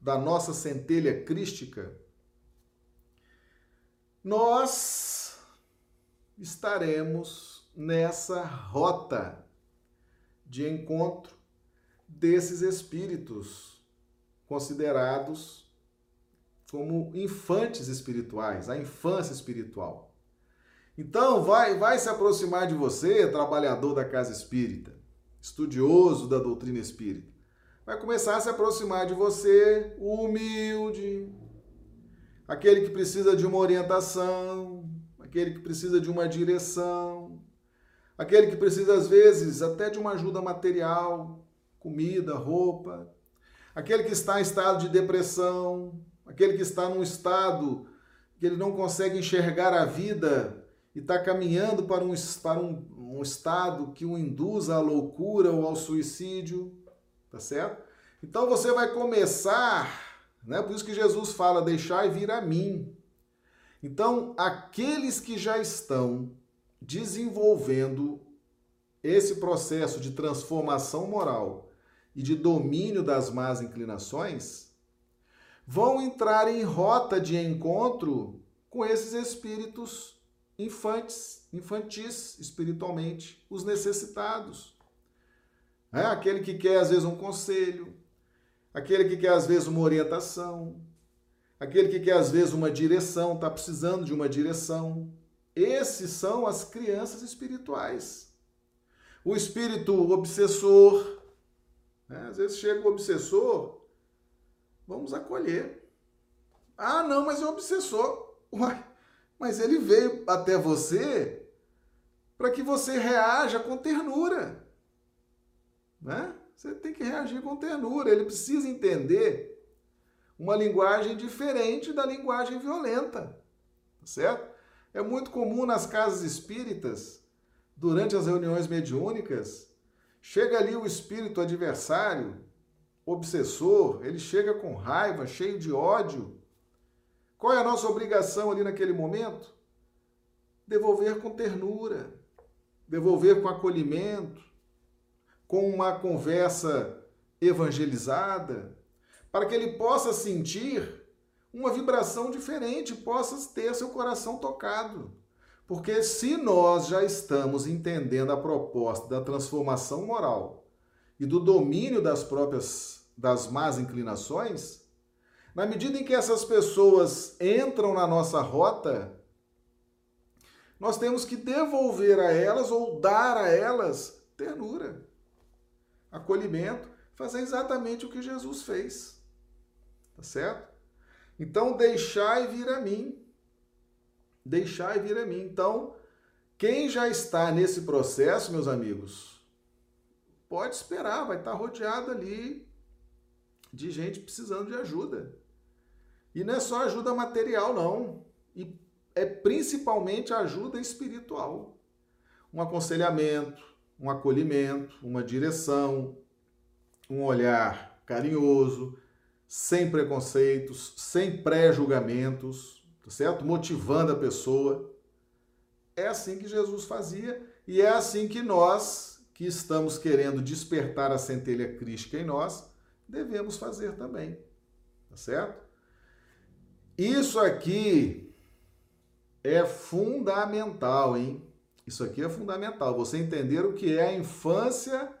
da nossa centelha crística, nós estaremos nessa rota de encontro desses espíritos considerados como infantes espirituais, a infância espiritual. Então, vai, vai se aproximar de você, trabalhador da casa espírita, estudioso da doutrina espírita. Vai começar a se aproximar de você, humilde, aquele que precisa de uma orientação, aquele que precisa de uma direção, aquele que precisa, às vezes, até de uma ajuda material, comida, roupa, aquele que está em estado de depressão, aquele que está num estado que ele não consegue enxergar a vida e está caminhando para, um, para um, um estado que o induza à loucura ou ao suicídio, tá certo? Então você vai começar, né? Por isso que Jesus fala: deixai vir a mim. Então, aqueles que já estão desenvolvendo esse processo de transformação moral e de domínio das más inclinações, vão entrar em rota de encontro com esses espíritos infantes, infantis espiritualmente, os necessitados. É aquele que quer às vezes um conselho, aquele que quer às vezes uma orientação, aquele que quer às vezes uma direção, está precisando de uma direção. Esses são as crianças espirituais. O espírito obsessor, né? às vezes chega o obsessor, vamos acolher. Ah, não, mas é obsessor. Uai, mas ele veio até você para que você reaja com ternura. Né? Você tem que reagir com ternura. Ele precisa entender uma linguagem diferente da linguagem violenta. Tá certo? É muito comum nas casas espíritas, durante as reuniões mediúnicas, chega ali o espírito adversário, obsessor, ele chega com raiva, cheio de ódio, qual é a nossa obrigação ali naquele momento? Devolver com ternura, devolver com acolhimento, com uma conversa evangelizada, para que ele possa sentir uma vibração diferente, possa ter seu coração tocado. Porque se nós já estamos entendendo a proposta da transformação moral e do domínio das próprias das más inclinações, na medida em que essas pessoas entram na nossa rota, nós temos que devolver a elas ou dar a elas ternura, acolhimento, fazer exatamente o que Jesus fez. Tá certo? Então, deixai vir a mim. Deixai vir a mim. Então, quem já está nesse processo, meus amigos, pode esperar, vai estar rodeado ali de gente precisando de ajuda. E não é só ajuda material, não. E é principalmente ajuda espiritual. Um aconselhamento, um acolhimento, uma direção, um olhar carinhoso, sem preconceitos, sem pré-julgamentos, tá certo? Motivando a pessoa. É assim que Jesus fazia e é assim que nós, que estamos querendo despertar a centelha crística em nós, devemos fazer também. Tá certo? Isso aqui é fundamental, hein? Isso aqui é fundamental. Você entender o que é a infância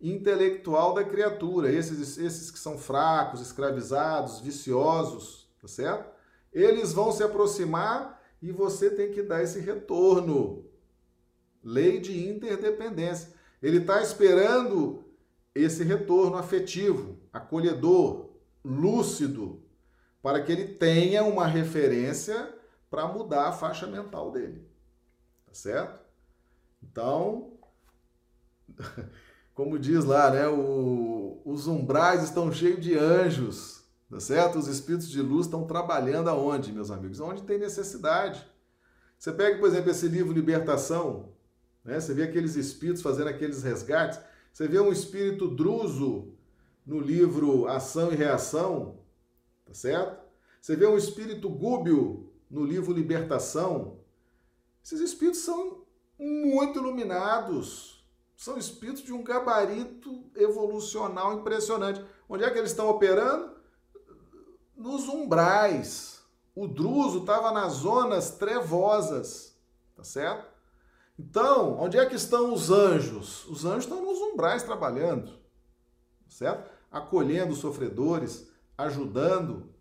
intelectual da criatura. Esses, esses que são fracos, escravizados, viciosos, tá certo? Eles vão se aproximar e você tem que dar esse retorno. Lei de interdependência. Ele está esperando esse retorno afetivo, acolhedor, lúcido, para que ele tenha uma referência para mudar a faixa mental dele. Tá certo? Então, como diz lá, né, o, os umbrais estão cheios de anjos, tá certo? Os espíritos de luz estão trabalhando aonde, meus amigos? Onde tem necessidade. Você pega, por exemplo, esse livro Libertação, né? Você vê aqueles espíritos fazendo aqueles resgates. Você vê um espírito druso no livro Ação e Reação, tá certo? Você vê um espírito gúbio no livro Libertação. Esses espíritos são muito iluminados. São espíritos de um gabarito evolucional impressionante. Onde é que eles estão operando? Nos umbrais. O Druso estava nas zonas trevosas, tá certo? Então, onde é que estão os anjos? Os anjos estão nos umbrais trabalhando, tá certo? Acolhendo os sofredores, ajudando,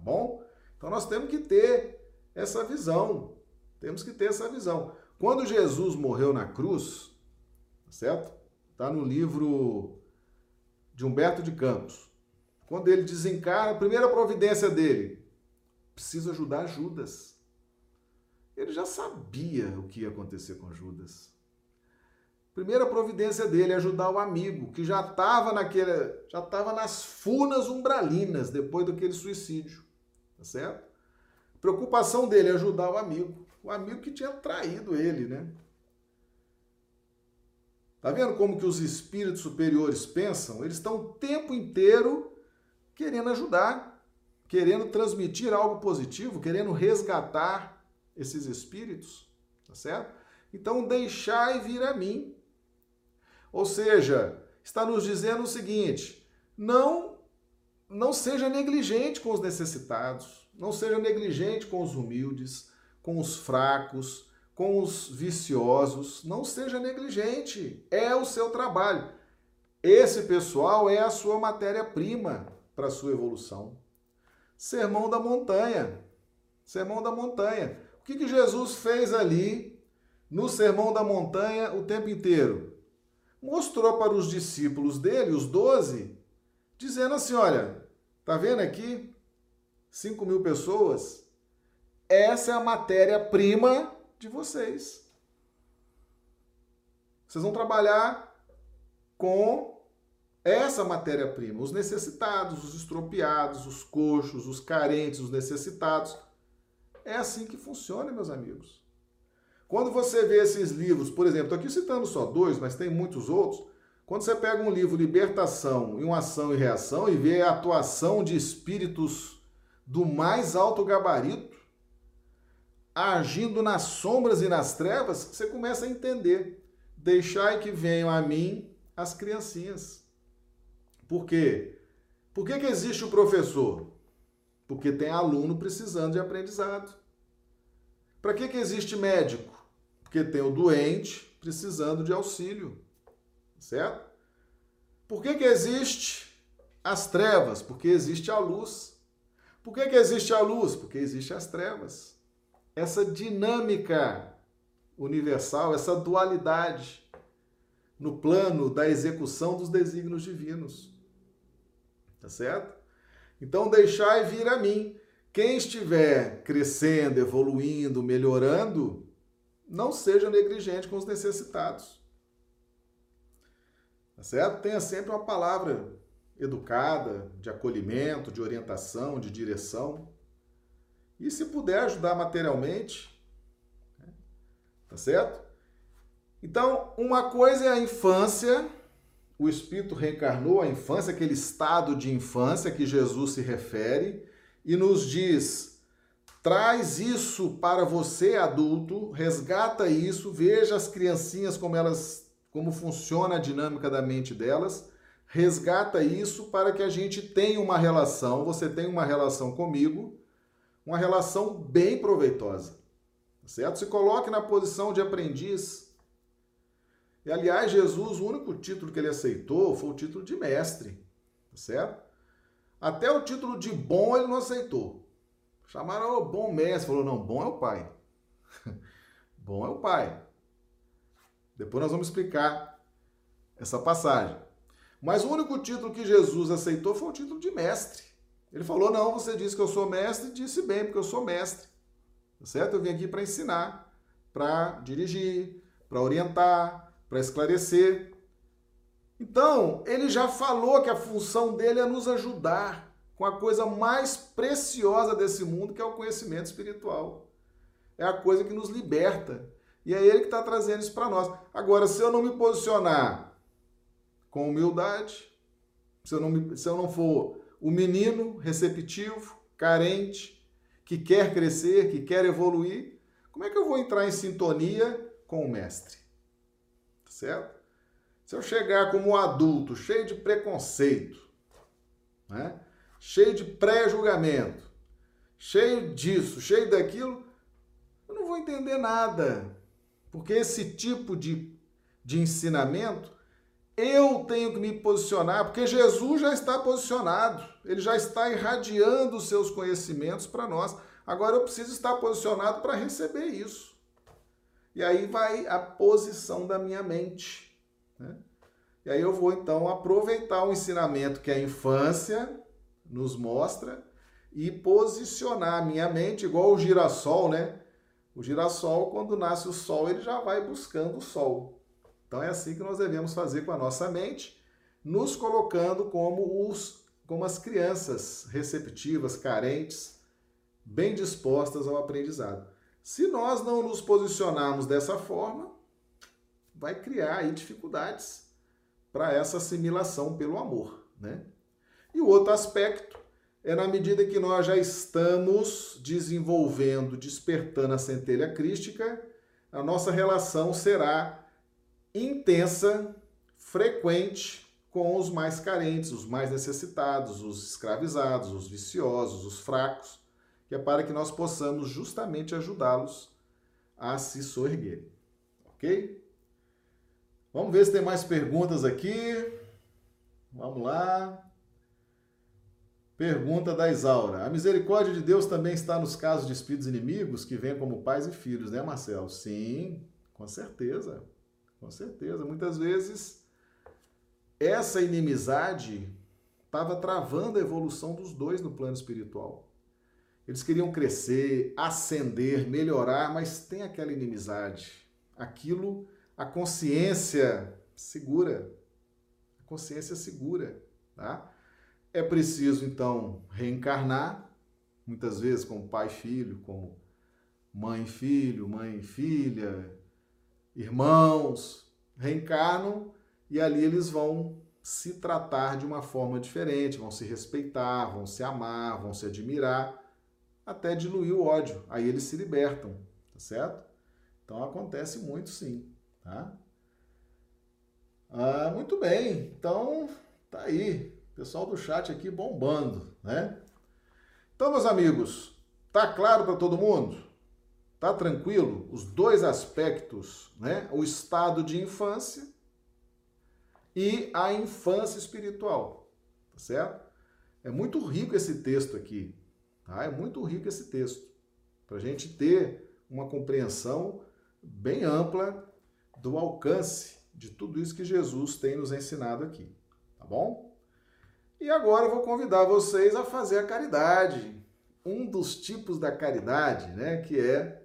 bom? Então nós temos que ter essa visão. Temos que ter essa visão. Quando Jesus morreu na cruz, tá certo? Está no livro de Humberto de Campos. Quando ele desencarna, a primeira providência dele, precisa ajudar Judas. Ele já sabia o que ia acontecer com Judas. Primeira providência dele é ajudar o amigo que já estava naquele, já estava nas funas umbralinas depois daquele suicídio tá certo? Preocupação dele é ajudar o amigo. O amigo que tinha traído ele, né? Tá vendo como que os espíritos superiores pensam? Eles estão o tempo inteiro querendo ajudar, querendo transmitir algo positivo, querendo resgatar esses espíritos, tá certo? Então deixai vir a mim. Ou seja, está nos dizendo o seguinte: não não seja negligente com os necessitados, não seja negligente com os humildes, com os fracos, com os viciosos. Não seja negligente. É o seu trabalho. Esse pessoal é a sua matéria-prima para a sua evolução. Sermão da montanha. Sermão da montanha. O que, que Jesus fez ali no Sermão da Montanha o tempo inteiro? Mostrou para os discípulos dele, os doze, dizendo assim: olha, tá vendo aqui? 5 mil pessoas. Essa é a matéria-prima de vocês. Vocês vão trabalhar com essa matéria-prima, os necessitados, os estropiados, os coxos, os carentes, os necessitados. É assim que funciona, meus amigos. Quando você vê esses livros, por exemplo, estou aqui citando só dois, mas tem muitos outros. Quando você pega um livro Libertação e uma Ação e Reação e vê a atuação de espíritos do mais alto gabarito, agindo nas sombras e nas trevas, você começa a entender. Deixai que venham a mim as criancinhas. Por quê? Por que, que existe o professor? Porque tem aluno precisando de aprendizado. Para que, que existe médico? Porque tem o doente precisando de auxílio. Certo? Por que, que existe as trevas? Porque existe a luz. Por que, que existe a luz? Porque existe as trevas essa dinâmica universal, essa dualidade no plano da execução dos desígnios divinos. Tá certo? Então, deixai vir a mim. Quem estiver crescendo, evoluindo, melhorando, não seja negligente com os necessitados. Tá certo? Tenha sempre uma palavra educada, de acolhimento, de orientação, de direção. E se puder ajudar materialmente, né? tá certo? Então, uma coisa é a infância, o espírito reencarnou a infância, aquele estado de infância que Jesus se refere e nos diz: traz isso para você adulto, resgata isso, veja as criancinhas como elas como funciona a dinâmica da mente delas, resgata isso para que a gente tenha uma relação, você tenha uma relação comigo uma relação bem proveitosa. Certo? Se coloque na posição de aprendiz. E aliás, Jesus, o único título que ele aceitou foi o título de mestre. Certo? Até o título de bom ele não aceitou. Chamaram o bom mestre, falou: não, bom é o pai. bom é o pai. Depois nós vamos explicar essa passagem. Mas o único título que Jesus aceitou foi o título de mestre. Ele falou: Não, você disse que eu sou mestre, disse bem, porque eu sou mestre. Tá certo? Eu vim aqui para ensinar, para dirigir, para orientar, para esclarecer. Então, ele já falou que a função dele é nos ajudar com a coisa mais preciosa desse mundo, que é o conhecimento espiritual. É a coisa que nos liberta. E é ele que está trazendo isso para nós. Agora, se eu não me posicionar com humildade, se eu não, me, se eu não for o menino receptivo, carente, que quer crescer, que quer evoluir, como é que eu vou entrar em sintonia com o mestre? Certo? Se eu chegar como adulto, cheio de preconceito, né? cheio de pré-julgamento, cheio disso, cheio daquilo, eu não vou entender nada. Porque esse tipo de, de ensinamento eu tenho que me posicionar, porque Jesus já está posicionado, ele já está irradiando os seus conhecimentos para nós. Agora eu preciso estar posicionado para receber isso. E aí vai a posição da minha mente. Né? E aí eu vou então aproveitar o ensinamento que a infância nos mostra e posicionar a minha mente igual o girassol, né? O girassol, quando nasce o sol, ele já vai buscando o sol. Então é assim que nós devemos fazer com a nossa mente, nos colocando como os como as crianças receptivas, carentes, bem dispostas ao aprendizado. Se nós não nos posicionarmos dessa forma, vai criar aí dificuldades para essa assimilação pelo amor, né? E o outro aspecto é na medida que nós já estamos desenvolvendo, despertando a centelha crística, a nossa relação será intensa, frequente com os mais carentes, os mais necessitados, os escravizados, os viciosos, os fracos, que é para que nós possamos justamente ajudá-los a se soerguerem. Ok? Vamos ver se tem mais perguntas aqui. Vamos lá. Pergunta da Isaura. A misericórdia de Deus também está nos casos de espíritos inimigos que vêm como pais e filhos, né, Marcelo? Sim, com certeza. Com certeza. Muitas vezes essa inimizade estava travando a evolução dos dois no plano espiritual. Eles queriam crescer, ascender, melhorar, mas tem aquela inimizade. Aquilo, a consciência segura. A consciência segura, tá? É preciso, então, reencarnar, muitas vezes como pai filho, como mãe filho, mãe filha, irmãos, reencarnam e ali eles vão se tratar de uma forma diferente, vão se respeitar, vão se amar, vão se admirar, até diluir o ódio. Aí eles se libertam, tá certo? Então acontece muito sim, tá? Ah, muito bem, então tá aí. Pessoal do chat aqui bombando, né? Então, meus amigos, tá claro para todo mundo? Tá tranquilo? Os dois aspectos, né? O estado de infância e a infância espiritual, tá certo? É muito rico esse texto aqui, tá? É muito rico esse texto para a gente ter uma compreensão bem ampla do alcance de tudo isso que Jesus tem nos ensinado aqui, tá bom? E agora eu vou convidar vocês a fazer a caridade. Um dos tipos da caridade, né, que é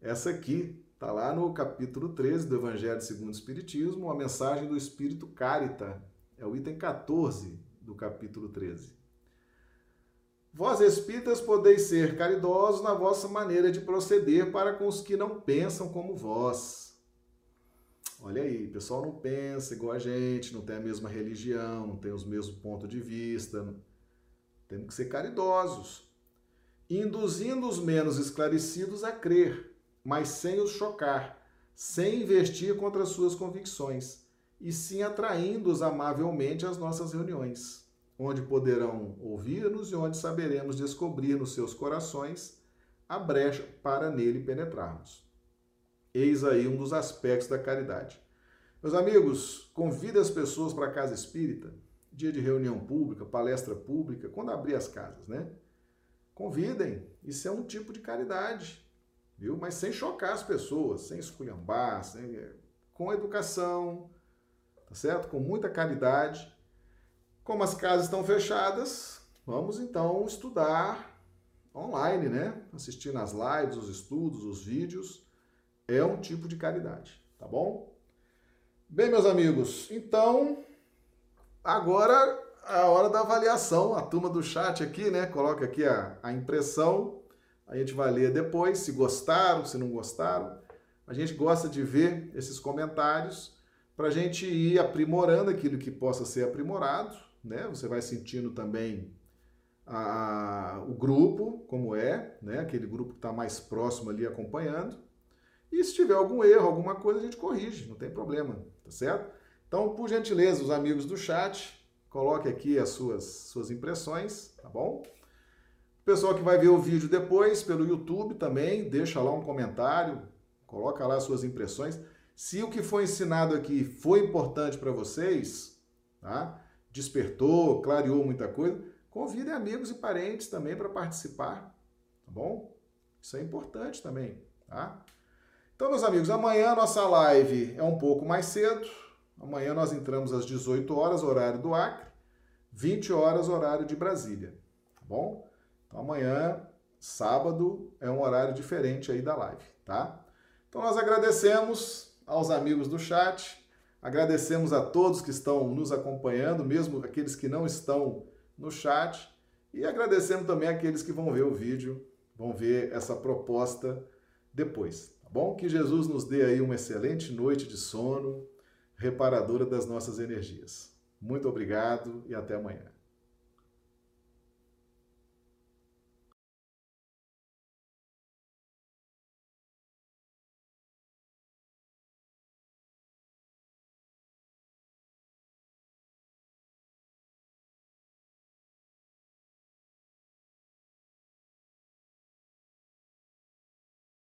essa aqui, está lá no capítulo 13 do Evangelho segundo o Espiritismo, a mensagem do Espírito Carita. É o item 14 do capítulo 13. Vós espíritas podeis ser caridosos na vossa maneira de proceder para com os que não pensam como vós Olha aí, o pessoal não pensa igual a gente, não tem a mesma religião, não tem os mesmos pontos de vista. Temos que ser caridosos, induzindo os menos esclarecidos a crer, mas sem os chocar, sem investir contra suas convicções, e sim atraindo-os amavelmente às nossas reuniões, onde poderão ouvir-nos e onde saberemos descobrir nos seus corações a brecha para nele penetrarmos. Eis aí um dos aspectos da caridade. Meus amigos, convide as pessoas para a casa espírita, dia de reunião pública, palestra pública, quando abrir as casas, né? Convidem, isso é um tipo de caridade, viu? Mas sem chocar as pessoas, sem esculhambar, sem... com educação, tá certo? Com muita caridade. Como as casas estão fechadas, vamos então estudar online, né? Assistindo as lives, os estudos, os vídeos é um tipo de caridade, tá bom? Bem, meus amigos, então agora a hora da avaliação. A turma do chat aqui, né? Coloca aqui a, a impressão. A gente vai ler depois, se gostaram, se não gostaram. A gente gosta de ver esses comentários para a gente ir aprimorando aquilo que possa ser aprimorado, né? Você vai sentindo também a, o grupo, como é, né? Aquele grupo que está mais próximo ali acompanhando. E se tiver algum erro, alguma coisa, a gente corrige, não tem problema, tá certo? Então, por gentileza, os amigos do chat, coloque aqui as suas, suas impressões, tá bom? Pessoal que vai ver o vídeo depois pelo YouTube também, deixa lá um comentário, coloca lá as suas impressões. Se o que foi ensinado aqui foi importante para vocês, tá? Despertou, clareou muita coisa, convidem amigos e parentes também para participar, tá bom? Isso é importante também, tá? Então, meus amigos, amanhã nossa live é um pouco mais cedo. Amanhã nós entramos às 18 horas, horário do Acre, 20 horas, horário de Brasília. Tá bom? Então, amanhã, sábado, é um horário diferente aí da live, tá? Então, nós agradecemos aos amigos do chat, agradecemos a todos que estão nos acompanhando, mesmo aqueles que não estão no chat, e agradecemos também aqueles que vão ver o vídeo vão ver essa proposta depois, tá bom? Que Jesus nos dê aí uma excelente noite de sono, reparadora das nossas energias. Muito obrigado e até amanhã.